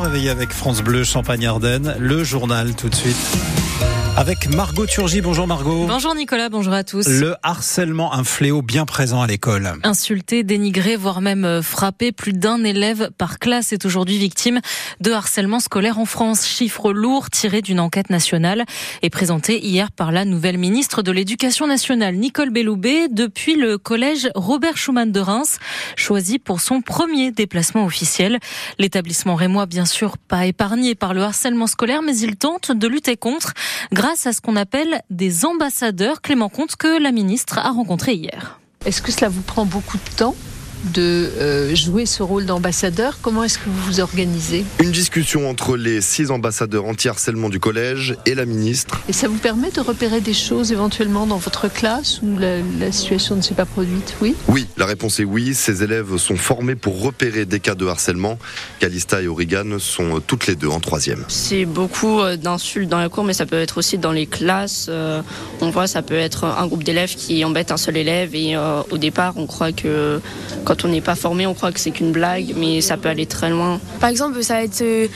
Réveillé avec France Bleu, Champagne-Ardenne, le journal tout de suite. Avec Margot Turgy. Bonjour Margot. Bonjour Nicolas, bonjour à tous. Le harcèlement, un fléau bien présent à l'école. Insulté, dénigré, voire même euh, frappé, plus d'un élève par classe est aujourd'hui victime de harcèlement scolaire en France. Chiffre lourd tiré d'une enquête nationale et présenté hier par la nouvelle ministre de l'Éducation nationale, Nicole Belloubet, depuis le collège Robert Schumann de Reims, choisi pour son premier déplacement officiel. L'établissement rémois, bien sûr, pas épargné par le harcèlement scolaire, mais il tente de lutter contre grâce à ce qu'on appelle des ambassadeurs. Clément Comte que la ministre a rencontré hier. Est-ce que cela vous prend beaucoup de temps de euh, jouer ce rôle d'ambassadeur. Comment est-ce que vous vous organisez? Une discussion entre les six ambassadeurs anti-harcèlement du collège et la ministre. Et ça vous permet de repérer des choses éventuellement dans votre classe où la, la situation ne s'est pas produite? Oui Oui, la réponse est oui. Ces élèves sont formés pour repérer des cas de harcèlement. Calista et Origan sont toutes les deux en troisième. C'est beaucoup euh, d'insultes dans la cour, mais ça peut être aussi dans les classes. Euh, on voit, ça peut être un groupe d'élèves qui embête un seul élève et euh, au départ, on croit que quand on n'est pas formé, on croit que c'est qu'une blague, mais ça peut aller très loin. Par exemple, ça va être euh,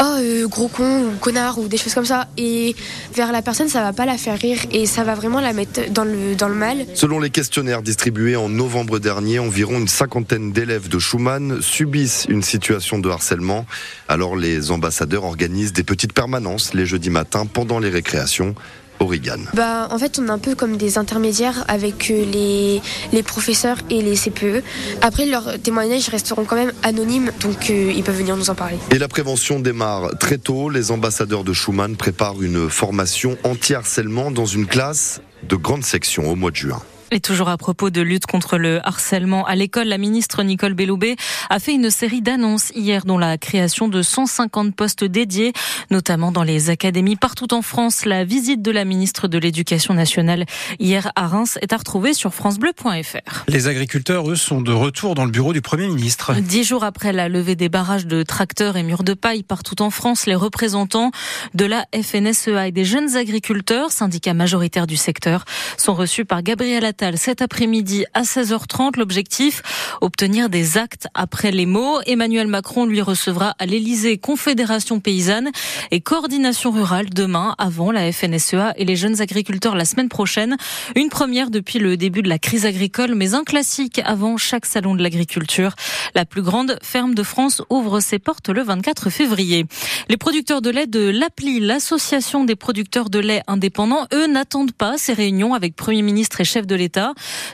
oh euh, gros con ou connard ou des choses comme ça, et vers la personne, ça va pas la faire rire et ça va vraiment la mettre dans le dans le mal. Selon les questionnaires distribués en novembre dernier, environ une cinquantaine d'élèves de Schumann subissent une situation de harcèlement. Alors les ambassadeurs organisent des petites permanences les jeudis matins pendant les récréations. Origan. Bah, en fait, on est un peu comme des intermédiaires avec euh, les, les professeurs et les CPE. Après, leurs témoignages resteront quand même anonymes, donc euh, ils peuvent venir nous en parler. Et la prévention démarre très tôt. Les ambassadeurs de Schumann préparent une formation anti-harcèlement dans une classe de grande section au mois de juin. Et toujours à propos de lutte contre le harcèlement à l'école, la ministre Nicole Belloubet a fait une série d'annonces hier dont la création de 150 postes dédiés, notamment dans les académies partout en France. La visite de la ministre de l'Éducation nationale hier à Reims est à retrouver sur francebleu.fr. Les agriculteurs, eux, sont de retour dans le bureau du Premier ministre. Dix jours après la levée des barrages de tracteurs et murs de paille partout en France, les représentants de la FNSEA et des jeunes agriculteurs, syndicats majoritaires du secteur, sont reçus par Gabriel Attal cet après-midi à 16h30. L'objectif, obtenir des actes après les mots. Emmanuel Macron lui recevra à l'Elysée Confédération paysanne et coordination rurale demain avant la FNSEA et les jeunes agriculteurs la semaine prochaine. Une première depuis le début de la crise agricole, mais un classique avant chaque salon de l'agriculture. La plus grande ferme de France ouvre ses portes le 24 février. Les producteurs de lait de l'APLI, l'association des producteurs de lait indépendants, eux n'attendent pas ces réunions avec Premier ministre et chef de l'État.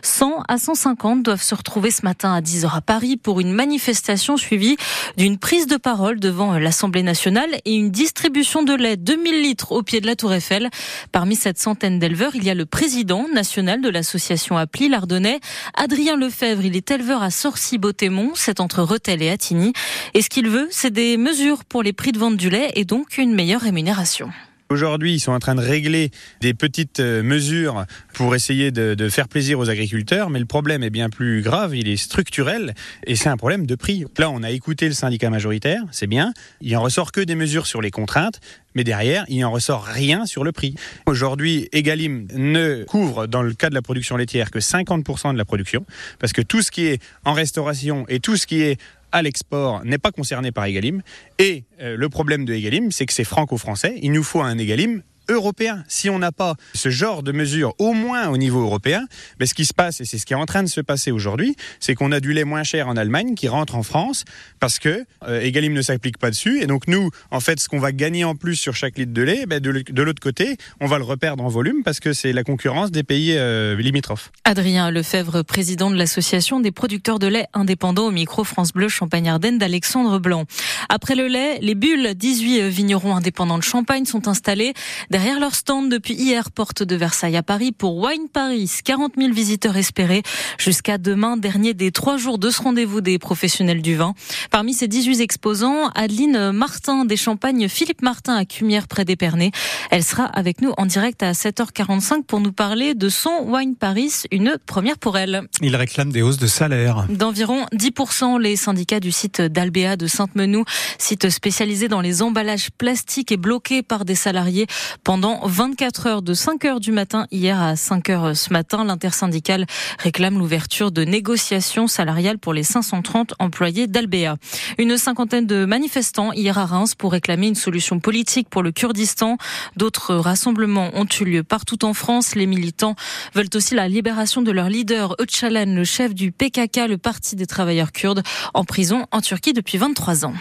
100 à 150 doivent se retrouver ce matin à 10h à Paris pour une manifestation suivie d'une prise de parole devant l'Assemblée nationale et une distribution de lait 2000 litres au pied de la Tour Eiffel. Parmi cette centaine d'éleveurs, il y a le président national de l'association Appli, l'Ardennais, Adrien Lefebvre. Il est éleveur à Sorcy-Beautémont, c'est entre Rethel et Attigny. Et ce qu'il veut, c'est des mesures pour les prix de vente du lait et donc une meilleure rémunération. Aujourd'hui, ils sont en train de régler des petites euh, mesures pour essayer de, faire plaisir aux agriculteurs, mais le problème est bien plus grave, il est structurel, et c'est un problème de prix. Là, on a écouté le syndicat majoritaire, c'est bien, il en ressort que des mesures sur les contraintes, mais derrière, il en ressort rien sur le prix. Aujourd'hui, Egalim ne couvre, dans le cas de la production laitière, que 50% de la production, parce que tout ce qui est en restauration et tout ce qui est à l'export n'est pas concerné par Egalim. Et euh, le problème de Egalim, c'est que c'est franco-français. Il nous faut un Egalim européen. Si on n'a pas ce genre de mesures, au moins au niveau européen, ben ce qui se passe, et c'est ce qui est en train de se passer aujourd'hui, c'est qu'on a du lait moins cher en Allemagne qui rentre en France parce que euh, Egalim ne s'applique pas dessus. Et donc nous, en fait, ce qu'on va gagner en plus sur chaque litre de lait, ben de, de l'autre côté, on va le reperdre en volume parce que c'est la concurrence des pays euh, limitrophes. Adrien Lefebvre, président de l'association des producteurs de lait indépendants au micro France Bleu Champagne-Ardenne d'Alexandre Blanc. Après le lait, les bulles, 18 vignerons indépendants de Champagne sont installés derrière leur stand depuis hier, porte de Versailles à Paris pour Wine Paris. 40 000 visiteurs espérés jusqu'à demain, dernier des trois jours de ce rendez-vous des professionnels du vin. Parmi ces 18 exposants, Adeline Martin des Champagnes, Philippe Martin à Cumière près d'Épernay. Elle sera avec nous en direct à 7h45 pour nous parler de son Wine Paris, une première pour elle. Il réclame des hausses de salaire. D'environ 10%, les syndicats du site d'Albéa de Sainte-Menou, site spécialisé dans les emballages plastiques et bloqué par des salariés pendant 24 heures de 5 heures du matin hier à 5 heures ce matin. L'intersyndicale réclame l'ouverture de négociations salariales pour les 530 employés d'Albea. Une cinquantaine de manifestants hier à Reims pour réclamer une solution politique pour le Kurdistan. D'autres rassemblements ont eu lieu partout en France. Les militants veulent aussi la libération de leur leader Öcalan, le chef du PKK, le Parti des travailleurs kurdes, en prison en Turquie depuis 23 ans.